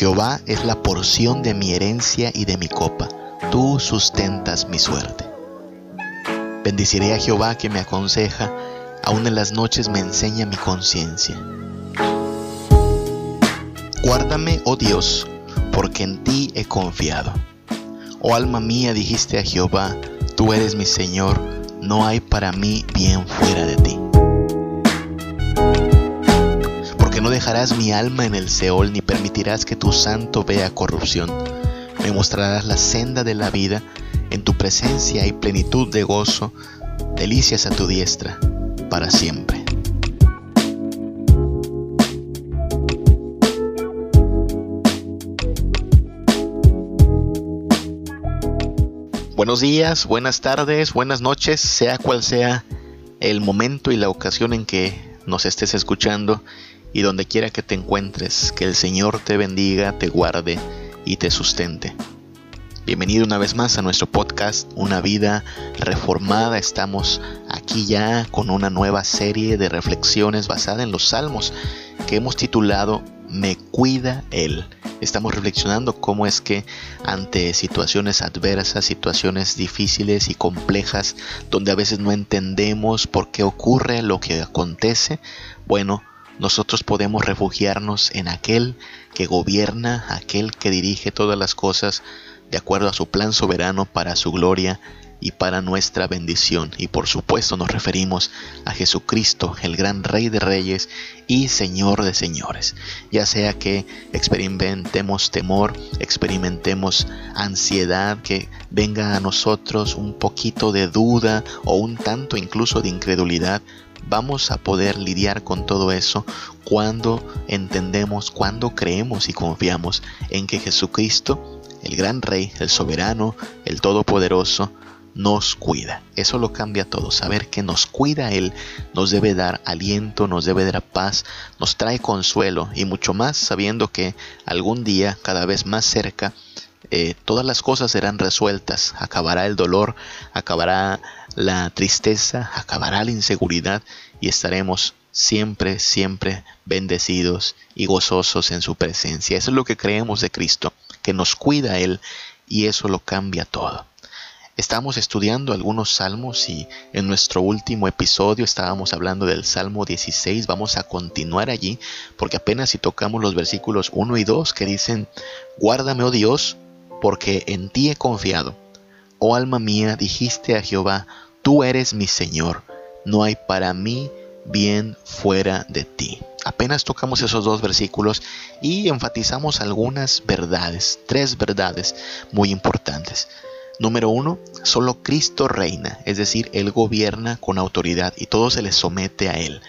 Jehová es la porción de mi herencia y de mi copa. Tú sustentas mi suerte. Bendiciré a Jehová que me aconseja, aún en las noches me enseña mi conciencia. Guárdame, oh Dios, porque en ti he confiado. Oh alma mía, dijiste a Jehová, tú eres mi Señor, no hay para mí bien fuera de ti. Dejarás mi alma en el Seol, ni permitirás que tu santo vea corrupción. Me mostrarás la senda de la vida, en tu presencia hay plenitud de gozo, delicias a tu diestra, para siempre. Buenos días, buenas tardes, buenas noches, sea cual sea el momento y la ocasión en que nos estés escuchando y donde quiera que te encuentres, que el Señor te bendiga, te guarde y te sustente. Bienvenido una vez más a nuestro podcast Una vida reformada. Estamos aquí ya con una nueva serie de reflexiones basada en los salmos que hemos titulado Me cuida Él estamos reflexionando cómo es que ante situaciones adversas, situaciones difíciles y complejas, donde a veces no entendemos por qué ocurre lo que acontece, bueno, nosotros podemos refugiarnos en aquel que gobierna, aquel que dirige todas las cosas de acuerdo a su plan soberano para su gloria y para nuestra bendición. Y por supuesto nos referimos a Jesucristo, el gran Rey de Reyes y Señor de Señores. Ya sea que experimentemos temor, experimentemos ansiedad, que venga a nosotros un poquito de duda o un tanto incluso de incredulidad, vamos a poder lidiar con todo eso cuando entendemos, cuando creemos y confiamos en que Jesucristo, el gran Rey, el soberano, el todopoderoso, nos cuida. Eso lo cambia todo. Saber que nos cuida Él nos debe dar aliento, nos debe dar paz, nos trae consuelo y mucho más sabiendo que algún día, cada vez más cerca, eh, todas las cosas serán resueltas. Acabará el dolor, acabará la tristeza, acabará la inseguridad y estaremos siempre, siempre bendecidos y gozosos en su presencia. Eso es lo que creemos de Cristo, que nos cuida Él y eso lo cambia todo. Estamos estudiando algunos salmos y en nuestro último episodio estábamos hablando del Salmo 16. Vamos a continuar allí porque apenas si tocamos los versículos 1 y 2 que dicen, Guárdame, oh Dios, porque en ti he confiado. Oh alma mía, dijiste a Jehová, tú eres mi Señor, no hay para mí bien fuera de ti. Apenas tocamos esos dos versículos y enfatizamos algunas verdades, tres verdades muy importantes. Número uno, solo Cristo reina, es decir, Él gobierna con autoridad y todo se le somete a Él.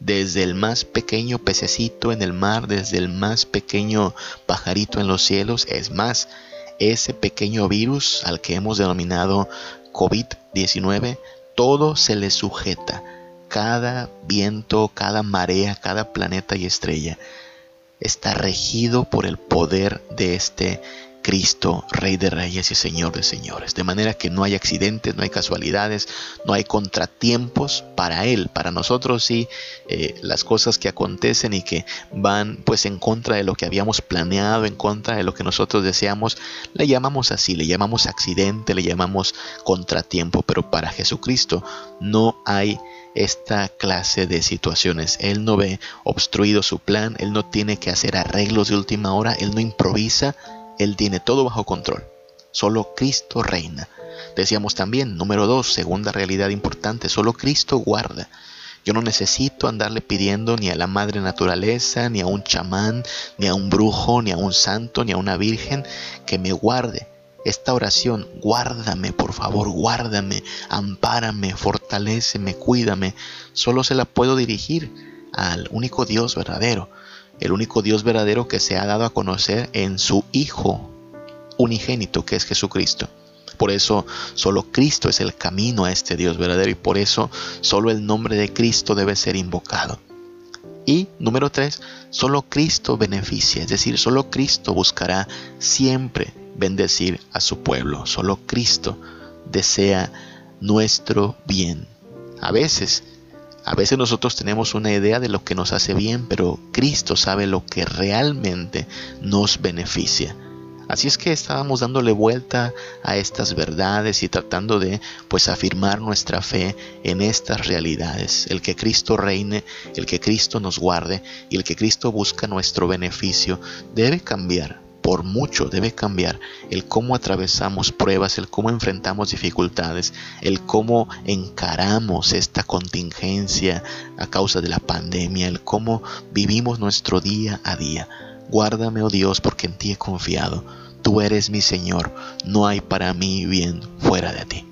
Desde el más pequeño pececito en el mar, desde el más pequeño pajarito en los cielos, es más, ese pequeño virus al que hemos denominado COVID-19, todo se le sujeta. Cada viento, cada marea, cada planeta y estrella está regido por el poder de este Cristo, Rey de Reyes y Señor de Señores. De manera que no hay accidentes, no hay casualidades, no hay contratiempos para Él. Para nosotros sí, eh, las cosas que acontecen y que van pues en contra de lo que habíamos planeado, en contra de lo que nosotros deseamos, le llamamos así, le llamamos accidente, le llamamos contratiempo. Pero para Jesucristo no hay esta clase de situaciones. Él no ve obstruido su plan, Él no tiene que hacer arreglos de última hora, Él no improvisa, él tiene todo bajo control. Solo Cristo reina. Decíamos también, número dos, segunda realidad importante, solo Cristo guarda. Yo no necesito andarle pidiendo ni a la madre naturaleza, ni a un chamán, ni a un brujo, ni a un santo, ni a una virgen que me guarde. Esta oración, guárdame, por favor, guárdame, ampárame, fortaleceme, cuídame, solo se la puedo dirigir al único Dios verdadero, el único Dios verdadero que se ha dado a conocer en su Hijo unigénito, que es Jesucristo. Por eso solo Cristo es el camino a este Dios verdadero y por eso solo el nombre de Cristo debe ser invocado. Y número tres, solo Cristo beneficia, es decir, solo Cristo buscará siempre bendecir a su pueblo, solo Cristo desea nuestro bien. A veces A veces nosotros tenemos una idea de lo que nos hace bien, pero Cristo sabe lo que realmente nos beneficia. Así es que estábamos dándole vuelta a estas verdades y tratando de pues afirmar nuestra fe en estas realidades, el que Cristo reine, el que Cristo nos guarde y el que Cristo busca nuestro beneficio debe cambiar por mucho debe cambiar el cómo atravesamos pruebas, el cómo enfrentamos dificultades, el cómo encaramos esta contingencia a causa de la pandemia, el cómo vivimos nuestro día a día. Guárdame, oh Dios, porque en ti he confiado. Tú eres mi Señor, no hay para mí bien fuera de ti.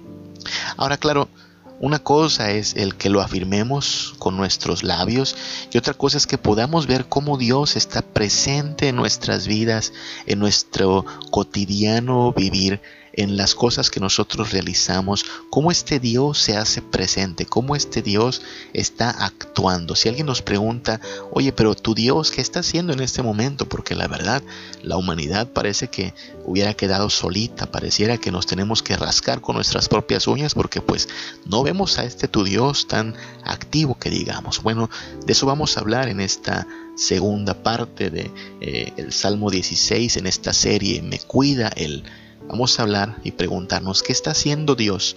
Ahora, claro, una cosa es el que lo afirmemos con nuestros labios y otra cosa es que podamos ver cómo Dios está presente en nuestras vidas, en nuestro cotidiano vivir, en las cosas que nosotros realizamos, cómo este Dios se hace presente, cómo este Dios está actuando. Si alguien nos pregunta, oye, pero tu Dios, ¿qué está haciendo en este momento? Porque la verdad, la humanidad parece que hubiera quedado solita, pareciera que nos tenemos que rascar con nuestras propias uñas porque pues no vemos a este tu Dios tan activo que digamos. Bueno, de eso vamos a hablar en esta segunda parte de eh, el Salmo 16 en esta serie Me cuida el Vamos a hablar y preguntarnos qué está haciendo Dios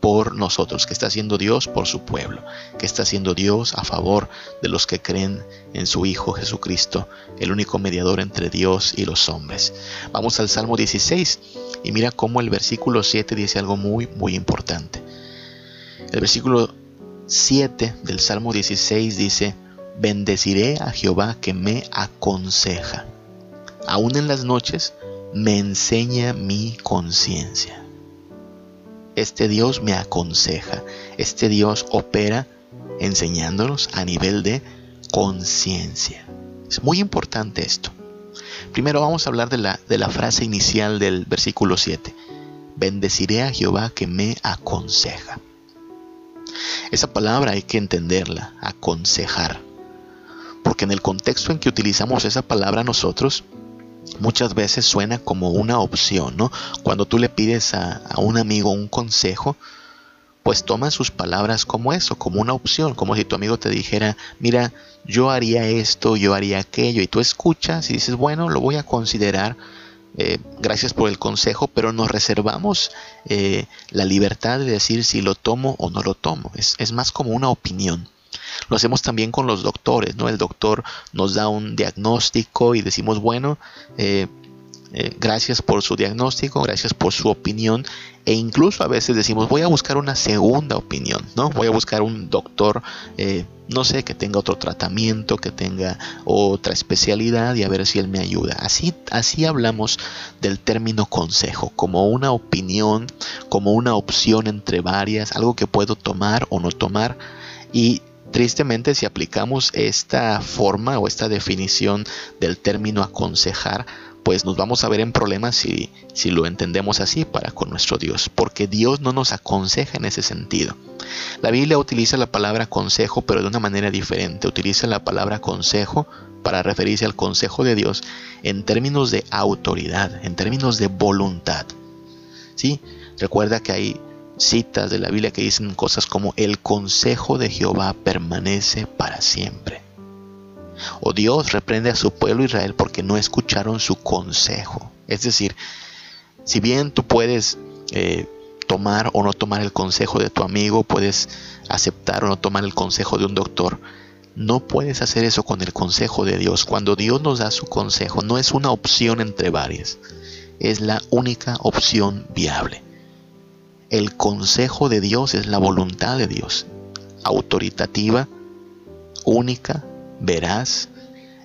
por nosotros, qué está haciendo Dios por su pueblo, qué está haciendo Dios a favor de los que creen en su Hijo Jesucristo, el único mediador entre Dios y los hombres. Vamos al Salmo 16 y mira cómo el versículo 7 dice algo muy, muy importante. El versículo 7 del Salmo 16 dice, bendeciré a Jehová que me aconseja. Aún en las noches me enseña mi conciencia. Este Dios me aconseja, este Dios opera enseñándonos a nivel de conciencia. Es muy importante esto. Primero vamos a hablar de la, de la frase inicial del versículo 7. Bendeciré a Jehová que me aconseja. Esa palabra hay que entenderla, aconsejar. Porque en el contexto en que utilizamos esa palabra nosotros, muchas veces suena como una opción, ¿no? Cuando tú le pides a, un amigo un consejo, pues toma sus palabras como eso, como una opción, como si tu amigo te dijera, mira, yo haría esto, yo haría aquello, y tú escuchas y dices, bueno, lo voy a considerar, eh, gracias por el consejo, pero nos reservamos eh, la libertad de decir si lo tomo o no lo tomo, es, es más como una opinión. Lo hacemos también con los doctores, ¿no? El doctor nos da un diagnóstico y decimos, bueno, eh, eh, gracias por su diagnóstico, gracias por su opinión e incluso a veces decimos voy a buscar una segunda opinión, ¿no? Voy a buscar un doctor, eh, no sé, que tenga otro tratamiento, que tenga otra especialidad y a ver si él me ayuda. Así, así hablamos del término consejo, como una opinión, como una opción entre varias, algo que puedo tomar o no tomar y Tristemente, si aplicamos esta forma o esta definición del término aconsejar, pues nos vamos a ver en problemas si, si lo entendemos así para con nuestro Dios, porque Dios no nos aconseja en ese sentido. La Biblia utiliza la palabra consejo, pero de una manera diferente. Utiliza la palabra consejo para referirse al consejo de Dios en términos de autoridad, en términos de voluntad. ¿Sí? Recuerda que hay citas de la Biblia que dicen cosas como el consejo de Jehová permanece para siempre. O Dios reprende a su pueblo Israel porque no escucharon su consejo. Es decir, si bien tú puedes eh, tomar o no tomar el consejo de tu amigo, puedes aceptar o no tomar el consejo de un doctor, no puedes hacer eso con el consejo de Dios. Cuando Dios nos da su consejo, no es una opción entre varias, es la única opción viable. El consejo de Dios es la voluntad de Dios, autoritativa, única, veraz,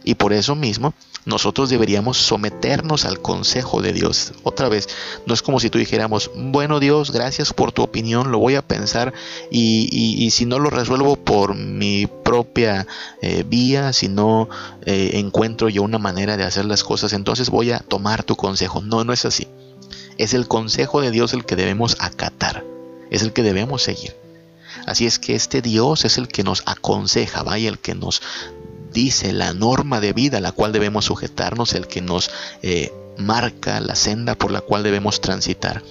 y por eso mismo nosotros deberíamos someternos al consejo de Dios. Otra vez, no es como si tú dijéramos, bueno Dios, gracias por tu opinión, lo voy a pensar y, si no lo resuelvo por mi propia eh, vía, si no eh, encuentro yo una manera de hacer las cosas, entonces voy a tomar tu consejo. No, no es así. Es el consejo de Dios el que debemos acatar, es el que debemos seguir. Así es que este Dios es el que nos aconseja, vaya, el que nos dice la norma de vida a la cual debemos sujetarnos, el que nos eh, marca la senda por la cual debemos transitar.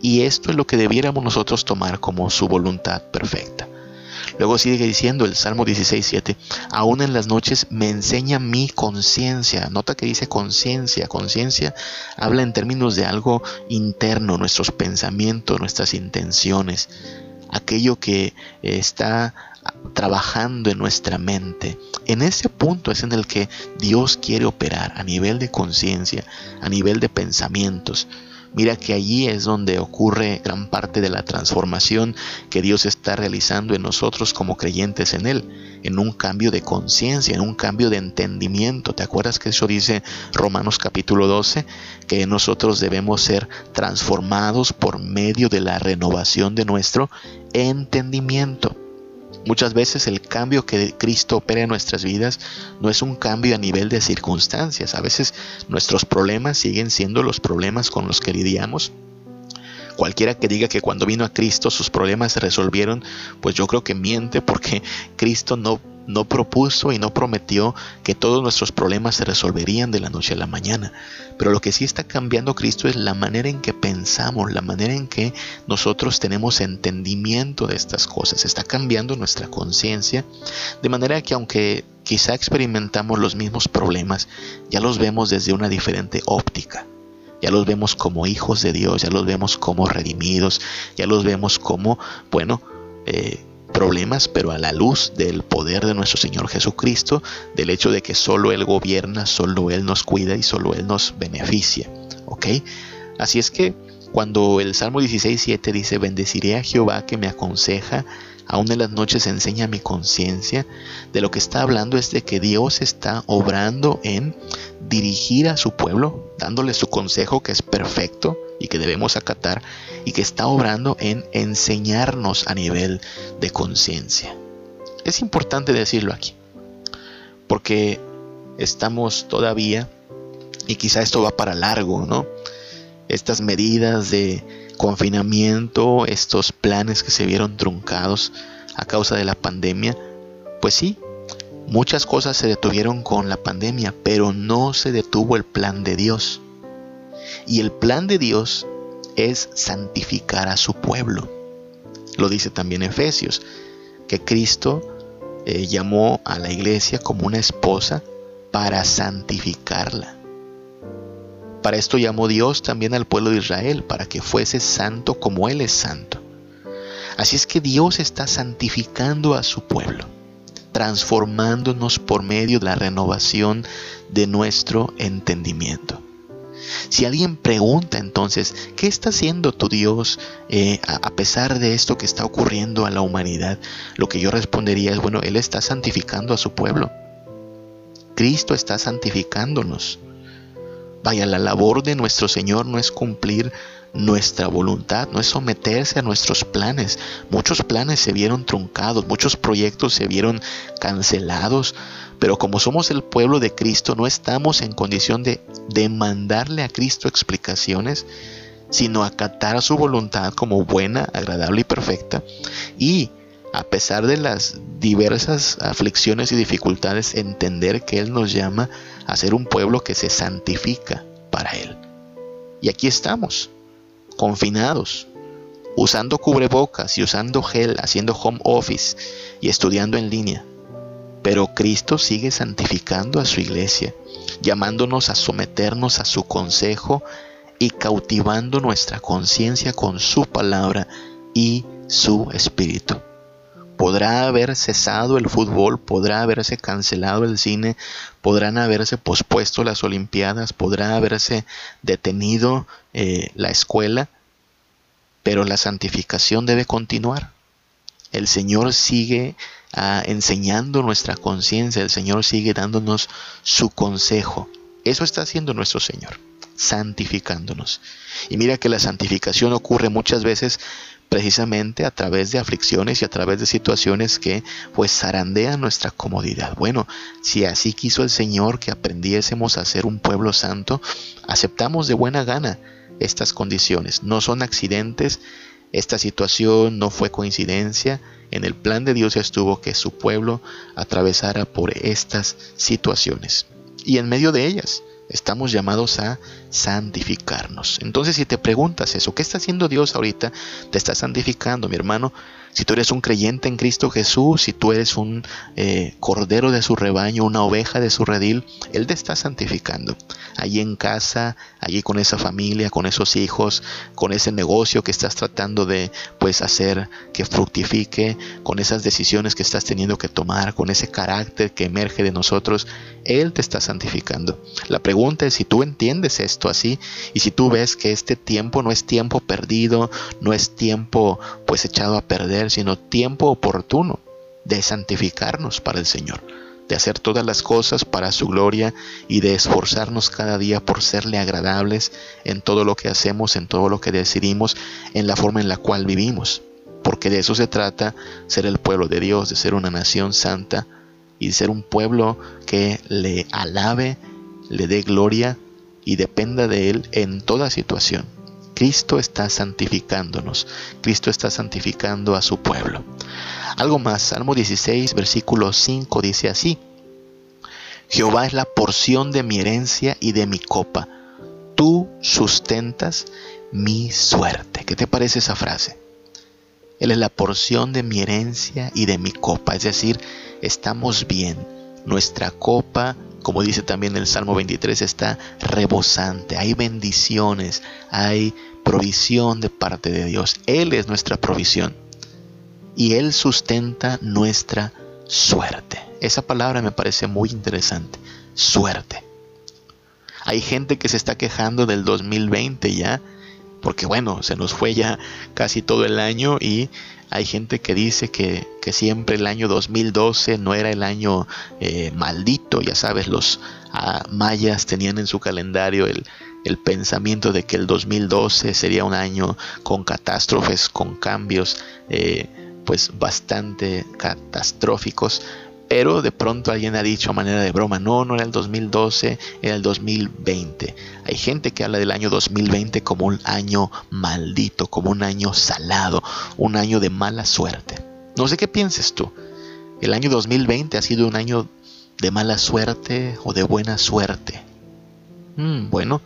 Y esto es lo que debiéramos nosotros tomar como su voluntad perfecta. Luego sigue diciendo el Salmo 16, 7, aún en las noches me enseña mi conciencia. Nota que dice conciencia. Conciencia habla en términos de algo interno, nuestros pensamientos, nuestras intenciones, aquello que está trabajando en nuestra mente. En ese punto es en el que Dios quiere operar a nivel de conciencia, a nivel de pensamientos. Mira que allí es donde ocurre gran parte de la transformación que Dios está realizando en nosotros como creyentes en Él, en un cambio de conciencia, en un cambio de entendimiento. ¿Te acuerdas que eso dice Romanos capítulo 12? Que nosotros debemos ser transformados por medio de la renovación de nuestro entendimiento. Muchas veces el cambio que Cristo opera en nuestras vidas no es un cambio a nivel de circunstancias. A veces nuestros problemas siguen siendo los problemas con los que lidiamos. Cualquiera que diga que cuando vino a Cristo sus problemas se resolvieron, pues yo creo que miente porque Cristo no no propuso y no prometió que todos nuestros problemas se resolverían de la noche a la mañana. Pero lo que sí está cambiando Cristo es la manera en que pensamos, la manera en que nosotros tenemos entendimiento de estas cosas. Está cambiando nuestra conciencia. De manera que aunque quizá experimentamos los mismos problemas, ya los vemos desde una diferente óptica. Ya los vemos como hijos de Dios, ya los vemos como redimidos, ya los vemos como, bueno, eh, problemas, pero a la luz del poder de nuestro Señor Jesucristo, del hecho de que solo Él gobierna, solo Él nos cuida y solo Él nos beneficia. ¿Ok? Así es que cuando el Salmo 16.7 dice, bendeciré a Jehová que me aconseja, aún en las noches enseña mi conciencia, de lo que está hablando es de que Dios está obrando en dirigir a su pueblo, dándole su consejo que es perfecto y que debemos acatar, y que está obrando en enseñarnos a nivel de conciencia. Es importante decirlo aquí, porque estamos todavía, y quizá esto va para largo, ¿no? Estas medidas de confinamiento, estos planes que se vieron truncados a causa de la pandemia, pues sí, muchas cosas se detuvieron con la pandemia, pero no se detuvo el plan de Dios. Y el plan de Dios es santificar a su pueblo. Lo dice también Efesios, que Cristo eh, llamó a la iglesia como una esposa para santificarla. Para esto llamó Dios también al pueblo de Israel, para que fuese santo como Él es santo. Así es que Dios está santificando a su pueblo, transformándonos por medio de la renovación de nuestro entendimiento. Si alguien pregunta entonces, ¿qué está haciendo tu Dios eh, a pesar de esto que está ocurriendo a la humanidad? Lo que yo respondería es, bueno, Él está santificando a su pueblo. Cristo está santificándonos. Vaya, la labor de nuestro Señor no es cumplir nuestra voluntad, no es someterse a nuestros planes. Muchos planes se vieron truncados, muchos proyectos se vieron cancelados, pero como somos el pueblo de Cristo, no estamos en condición de demandarle a Cristo explicaciones, sino acatar su voluntad como buena, agradable y perfecta. Y a pesar de las diversas aflicciones y dificultades, entender que Él nos llama a ser un pueblo que se santifica para Él. Y aquí estamos, confinados, usando cubrebocas y usando gel, haciendo home office y estudiando en línea. Pero Cristo sigue santificando a su iglesia, llamándonos a someternos a su consejo y cautivando nuestra conciencia con su palabra y su espíritu. Podrá haber cesado el fútbol, podrá haberse cancelado el cine, podrán haberse pospuesto las Olimpiadas, podrá haberse detenido eh, la escuela, pero la santificación debe continuar. El Señor sigue ah, enseñando nuestra conciencia, el Señor sigue dándonos su consejo. Eso está haciendo nuestro Señor, santificándonos. Y mira que la santificación ocurre muchas veces precisamente a través de aflicciones y a través de situaciones que pues zarandean nuestra comodidad. Bueno, si así quiso el Señor que aprendiésemos a ser un pueblo santo, aceptamos de buena gana estas condiciones. No son accidentes, esta situación no fue coincidencia, en el plan de Dios estuvo que su pueblo atravesara por estas situaciones. Y en medio de ellas, Estamos llamados a santificarnos. Entonces, si te preguntas eso, ¿qué está haciendo Dios ahorita? Te está santificando, mi hermano. Si tú eres un creyente en Cristo Jesús, si tú eres un eh, cordero de su rebaño, una oveja de su redil, Él te está santificando. Allí en casa, allí con esa familia, con esos hijos, con ese negocio que estás tratando de pues hacer que fructifique, con esas decisiones que estás teniendo que tomar, con ese carácter que emerge de nosotros, Él te está santificando. La pregunta es si tú entiendes esto así y si tú ves que este tiempo no es tiempo perdido, no es tiempo pues echado a perder, sino tiempo oportuno de santificarnos para el Señor, de hacer todas las cosas para su gloria y de esforzarnos cada día por serle agradables en todo lo que hacemos, en todo lo que decidimos, en la forma en la cual vivimos. Porque de eso se trata ser el pueblo de Dios, de ser una nación santa y de ser un pueblo que le alabe, le dé gloria y dependa de Él en toda situación. Cristo está santificándonos, Cristo está santificando a su pueblo. Algo más, Salmo 16, versículo 5 dice así, Jehová es la porción de mi herencia y de mi copa, tú sustentas mi suerte. ¿Qué te parece esa frase? Él es la porción de mi herencia y de mi copa, es decir, estamos bien, nuestra copa como dice también el Salmo 23, está rebosante. Hay bendiciones, hay provisión de parte de Dios. Él es nuestra provisión y Él sustenta nuestra suerte. Esa palabra me parece muy interesante. Suerte. Hay gente que se está quejando del 2020 ya, porque bueno, se nos fue ya casi todo el año y hay gente que dice que, siempre el año 2012 no era el año eh, maldito, ya sabes, los ah, mayas tenían en su calendario el, pensamiento de que el 2012 sería un año con catástrofes, con cambios eh, pues bastante catastróficos, pero de pronto alguien ha dicho a manera de broma, no, no era el 2012, era el 2020. Hay gente que habla del año 2020 como un año maldito, como un año salado, un año de mala suerte. No sé qué pienses tú. ¿El año 2020 ha sido un año de mala suerte o de buena suerte? Hmm, bueno,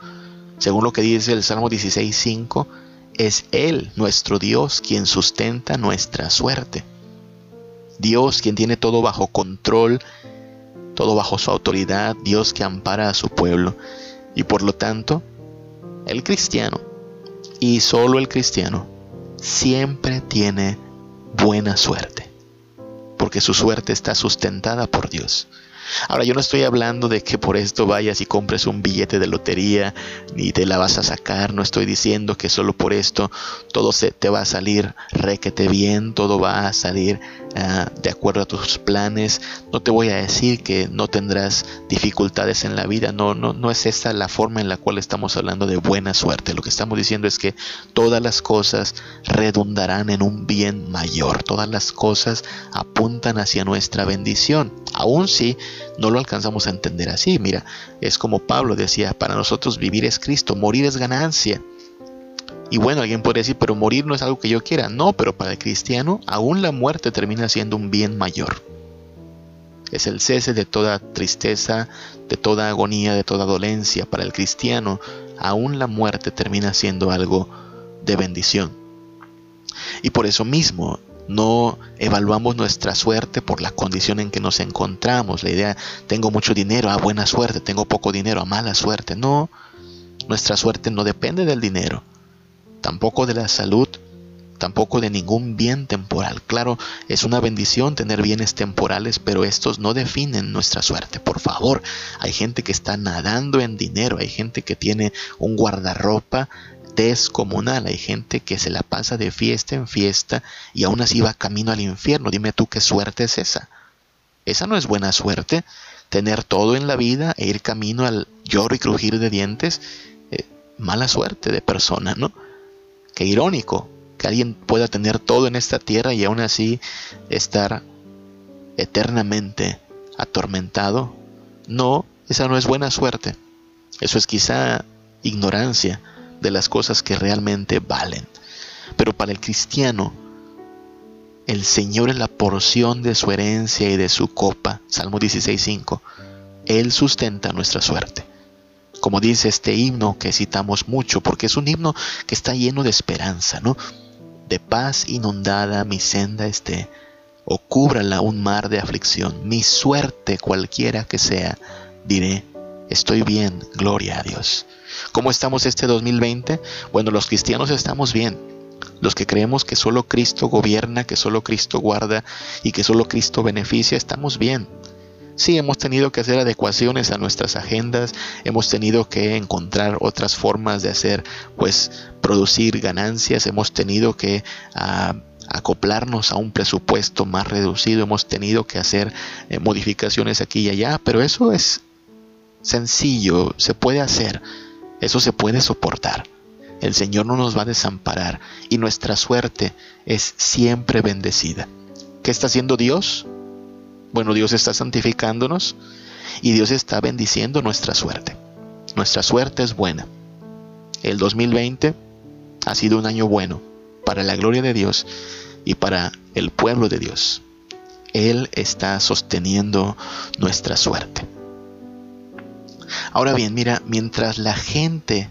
según lo que dice el Salmo 16.5, es Él, nuestro Dios, quien sustenta nuestra suerte. Dios quien tiene todo bajo control, todo bajo su autoridad, Dios que ampara a su pueblo. Y por lo tanto, el cristiano, y solo el cristiano, siempre tiene buena suerte, porque su suerte está sustentada por Dios. Ahora yo no estoy hablando de que por esto vayas y compres un billete de lotería ni te la vas a sacar, no estoy diciendo que solo por esto todo se te va a salir requete bien, todo va a salir ah, de acuerdo a tus planes. No te voy a decir que no tendrás dificultades en la vida, no, no, no es esa la forma en la cual estamos hablando de buena suerte. Lo que estamos diciendo es que todas las cosas redundarán en un bien mayor, todas las cosas apuntan hacia nuestra bendición, aun si no lo alcanzamos a entender así. Mira, es como Pablo decía, para nosotros vivir es Cristo, morir es ganancia. Y bueno, alguien podría decir, pero morir no es algo que yo quiera. No, pero para el cristiano, aún la muerte termina siendo un bien mayor. Es el cese de toda tristeza, de toda agonía, de toda dolencia. Para el cristiano, aún la muerte termina siendo algo de bendición. Y por eso mismo, no evaluamos nuestra suerte por la condición en que nos encontramos. La idea, tengo mucho dinero, a ah, buena suerte, tengo poco dinero, a mala suerte. No, nuestra suerte no depende del dinero, tampoco de la salud, tampoco de ningún bien temporal. Claro, es una bendición tener bienes temporales, pero estos no definen nuestra suerte. Por favor, hay gente que está nadando en dinero, hay gente que tiene un guardarropa descomunal. Hay gente que se la pasa de fiesta en fiesta y aún así va camino al infierno. Dime tú qué suerte es esa. Esa no es buena suerte. Tener todo en la vida e ir camino al lloro y crujir de dientes. Eh, mala suerte de persona, ¿no? Qué irónico que alguien pueda tener todo en esta tierra y aún así estar eternamente atormentado. No, esa no es buena suerte. Eso es quizá ignorancia de las cosas que realmente valen. Pero para el cristiano, el Señor es la porción de su herencia y de su copa. Salmo 16.5. Él sustenta nuestra suerte. como dice este himno que citamos mucho, porque es un himno que está lleno de esperanza, ¿no? De paz inundada mi senda esté, o cúbrala un mar de aflicción, mi suerte cualquiera que sea, diré, estoy bien, gloria a Dios. ¿Cómo estamos este 2020? Bueno, los cristianos estamos bien. Los que creemos que solo Cristo gobierna, que solo Cristo guarda y que solo Cristo beneficia, estamos bien. Sí, hemos tenido que hacer adecuaciones a nuestras agendas, hemos tenido que encontrar otras formas de hacer, pues, producir ganancias, hemos tenido que ah, acoplarnos a un presupuesto más reducido, hemos tenido que hacer eh, modificaciones aquí y allá, pero eso es sencillo, se puede hacer, eso se puede soportar. El Señor no nos va a desamparar y nuestra suerte es siempre bendecida. ¿Qué está haciendo Dios? Bueno, Dios está santificándonos y Dios está bendiciendo nuestra suerte. Nuestra suerte es buena. El 2020 ha sido un año bueno para la gloria de Dios y para el pueblo de Dios. Él está sosteniendo nuestra suerte. Ahora bien, mira, mientras la gente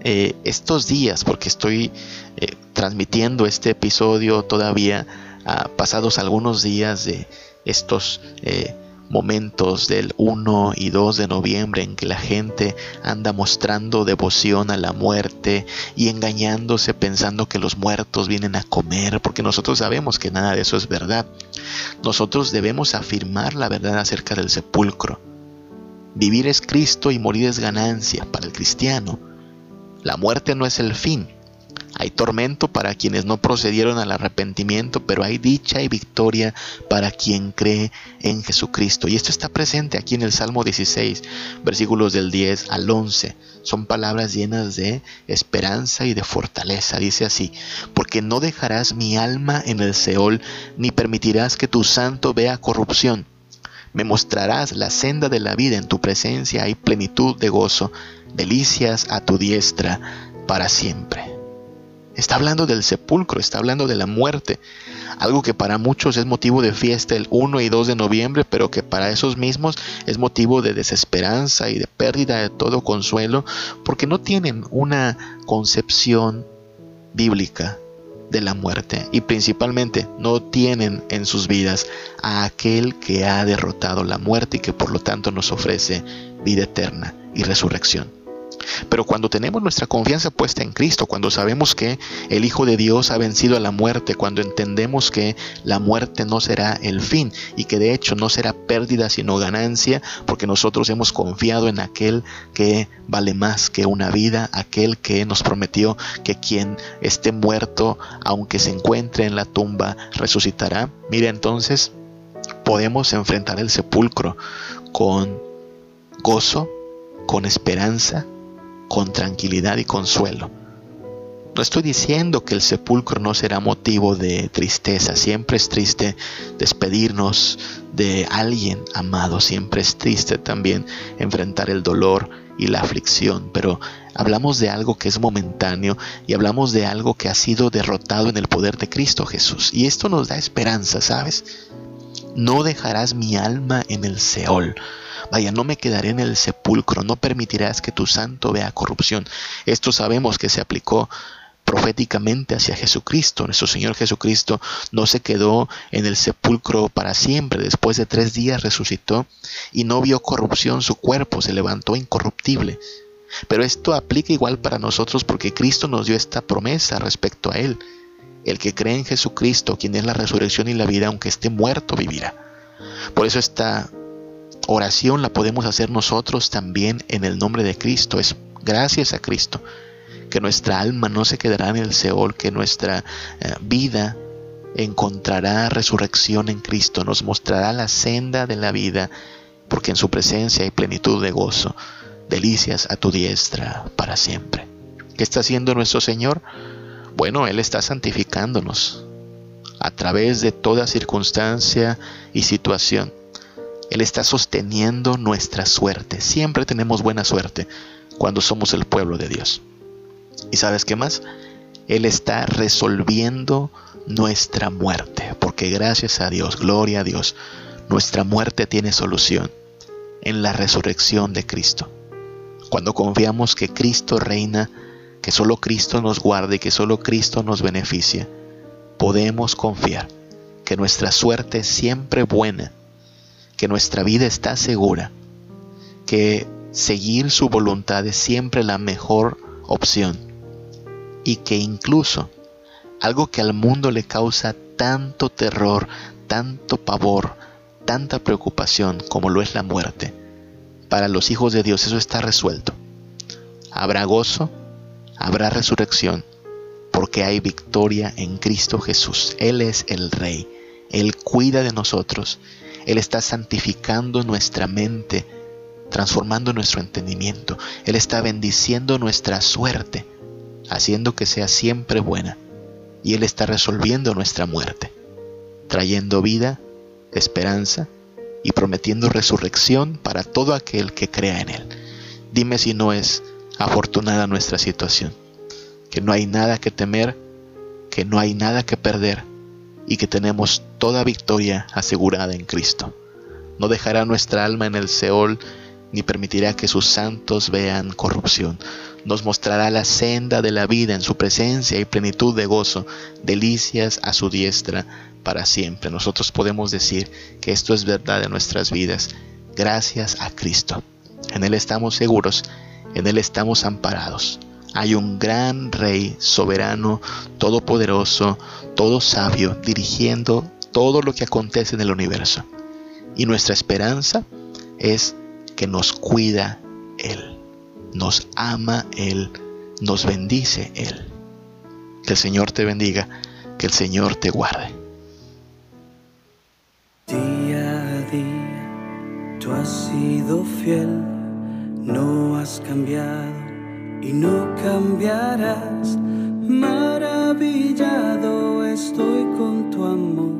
eh, estos días, porque estoy eh, transmitiendo este episodio todavía, ah, pasados algunos días de estos eh, momentos del 1 y 2 de noviembre en que la gente anda mostrando devoción a la muerte y engañándose pensando que los muertos vienen a comer, porque nosotros sabemos que nada de eso es verdad. Nosotros debemos afirmar la verdad acerca del sepulcro. Vivir es Cristo y morir es ganancia para el cristiano. La muerte no es el fin, hay tormento para quienes no procedieron al arrepentimiento, pero hay dicha y victoria para quien cree en Jesucristo. Y esto está presente aquí en el Salmo 16, versículos del 10 al 11. Son palabras llenas de esperanza y de fortaleza. Dice así, porque no dejarás mi alma en el Seol, ni permitirás que tu santo vea corrupción. Me mostrarás la senda de la vida, en tu presencia hay plenitud de gozo, delicias a tu diestra para siempre. Está hablando del sepulcro, está hablando de la muerte, algo que para muchos es motivo de fiesta el 1 y 2 de noviembre, pero que para esos mismos es motivo de desesperanza y de pérdida de todo consuelo, porque no tienen una concepción bíblica de la muerte y principalmente no tienen en sus vidas a aquel que ha derrotado la muerte y que por lo tanto nos ofrece vida eterna y resurrección. Pero cuando tenemos nuestra confianza puesta en Cristo, cuando sabemos que el Hijo de Dios ha vencido a la muerte, cuando entendemos que la muerte no será el fin y que de hecho no será pérdida sino ganancia, porque nosotros hemos confiado en aquel que vale más que una vida, aquel que nos prometió que quien esté muerto, aunque se encuentre en la tumba, resucitará. Mira entonces, podemos enfrentar el sepulcro con gozo, con esperanza, con tranquilidad y consuelo. No estoy diciendo que el sepulcro no será motivo de tristeza, siempre es triste despedirnos de alguien amado, siempre es triste también enfrentar el dolor y la aflicción, pero hablamos de algo que es momentáneo y hablamos de algo que ha sido derrotado en el poder de Cristo Jesús. Y esto nos da esperanza, ¿sabes? No dejarás mi alma en el Seol. Vaya, no me quedaré en el sepulcro, no permitirás que tu santo vea corrupción. Esto sabemos que se aplicó proféticamente hacia Jesucristo. Nuestro Señor Jesucristo no se quedó en el sepulcro para siempre. Después de tres días resucitó y no vio corrupción su cuerpo, se levantó incorruptible. Pero esto aplica igual para nosotros porque Cristo nos dio esta promesa respecto a Él. El que cree en Jesucristo, quien es la resurrección y la vida, aunque esté muerto, vivirá. Por eso esta oración la podemos hacer nosotros también en el nombre de Cristo. Es gracias a Cristo que nuestra alma no se quedará en el Seol, que nuestra eh, vida encontrará resurrección en Cristo, nos mostrará la senda de la vida, porque en su presencia hay plenitud de gozo, delicias a tu diestra para siempre. ¿Qué está haciendo nuestro Señor? Bueno, Él está santificándonos a través de toda circunstancia y situación. Él está sosteniendo nuestra suerte. Siempre tenemos buena suerte cuando somos el pueblo de Dios. ¿Y sabes qué más? Él está resolviendo nuestra muerte, porque gracias a Dios, gloria a Dios, nuestra muerte tiene solución en la resurrección de Cristo. cuando confiamos que Cristo reina, que solo Cristo nos guarde y que solo Cristo nos beneficia, podemos confiar que nuestra suerte es siempre buena, que nuestra vida está segura, que seguir su voluntad es siempre la mejor opción y que incluso algo que al mundo le causa tanto terror, tanto pavor, tanta preocupación como lo es la muerte, para los hijos de Dios eso está resuelto. Habrá gozo, habrá resurrección, porque hay victoria en Cristo Jesús. Él es el Rey, Él cuida de nosotros, Él está santificando nuestra mente, transformando nuestro entendimiento, Él está bendiciendo nuestra suerte, haciendo que sea siempre buena, y Él está resolviendo nuestra muerte, trayendo vida, esperanza y prometiendo resurrección para todo aquel que crea en Él. Dime si no es afortunada nuestra situación, que no hay nada que temer, que no hay nada que perder y que tenemos toda victoria asegurada en Cristo. No dejará nuestra alma en el Seol ni permitirá que sus santos vean corrupción. Nos mostrará la senda de la vida en su presencia y plenitud de gozo, delicias a su diestra para siempre. Nosotros podemos decir que esto es verdad en nuestras vidas, gracias a Cristo. En Él estamos seguros en Él estamos amparados. Hay un gran Rey soberano, todopoderoso, todo sabio, dirigiendo todo lo que acontece en el universo. Y nuestra esperanza es que nos cuida Él, nos ama Él, nos bendice Él. Que el Señor te bendiga, que el Señor te guarde. Día a día, tú has sido fiel no has cambiado y no cambiarás. Maravillado estoy con tu amor,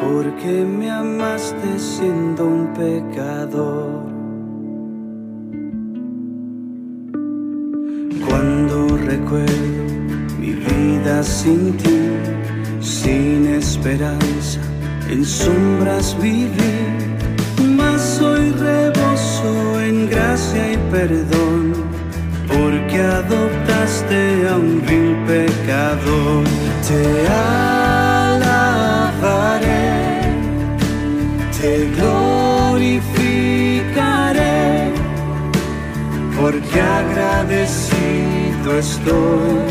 porque me amaste siendo un pecador. Cuando recuerdo mi vida sin ti, sin esperanza, en sombras viví, mas hoy reboso en gracia y perdón, porque adoptaste a un vil pecador. Te alabaré, te glorificaré, porque agradecido estoy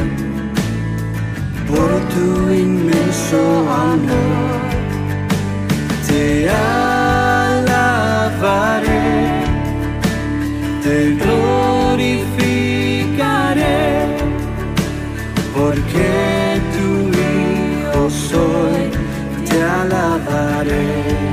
por tu inmenso amor. Te alabaré, te glorificaré, porque tu hijo soy, te alabaré.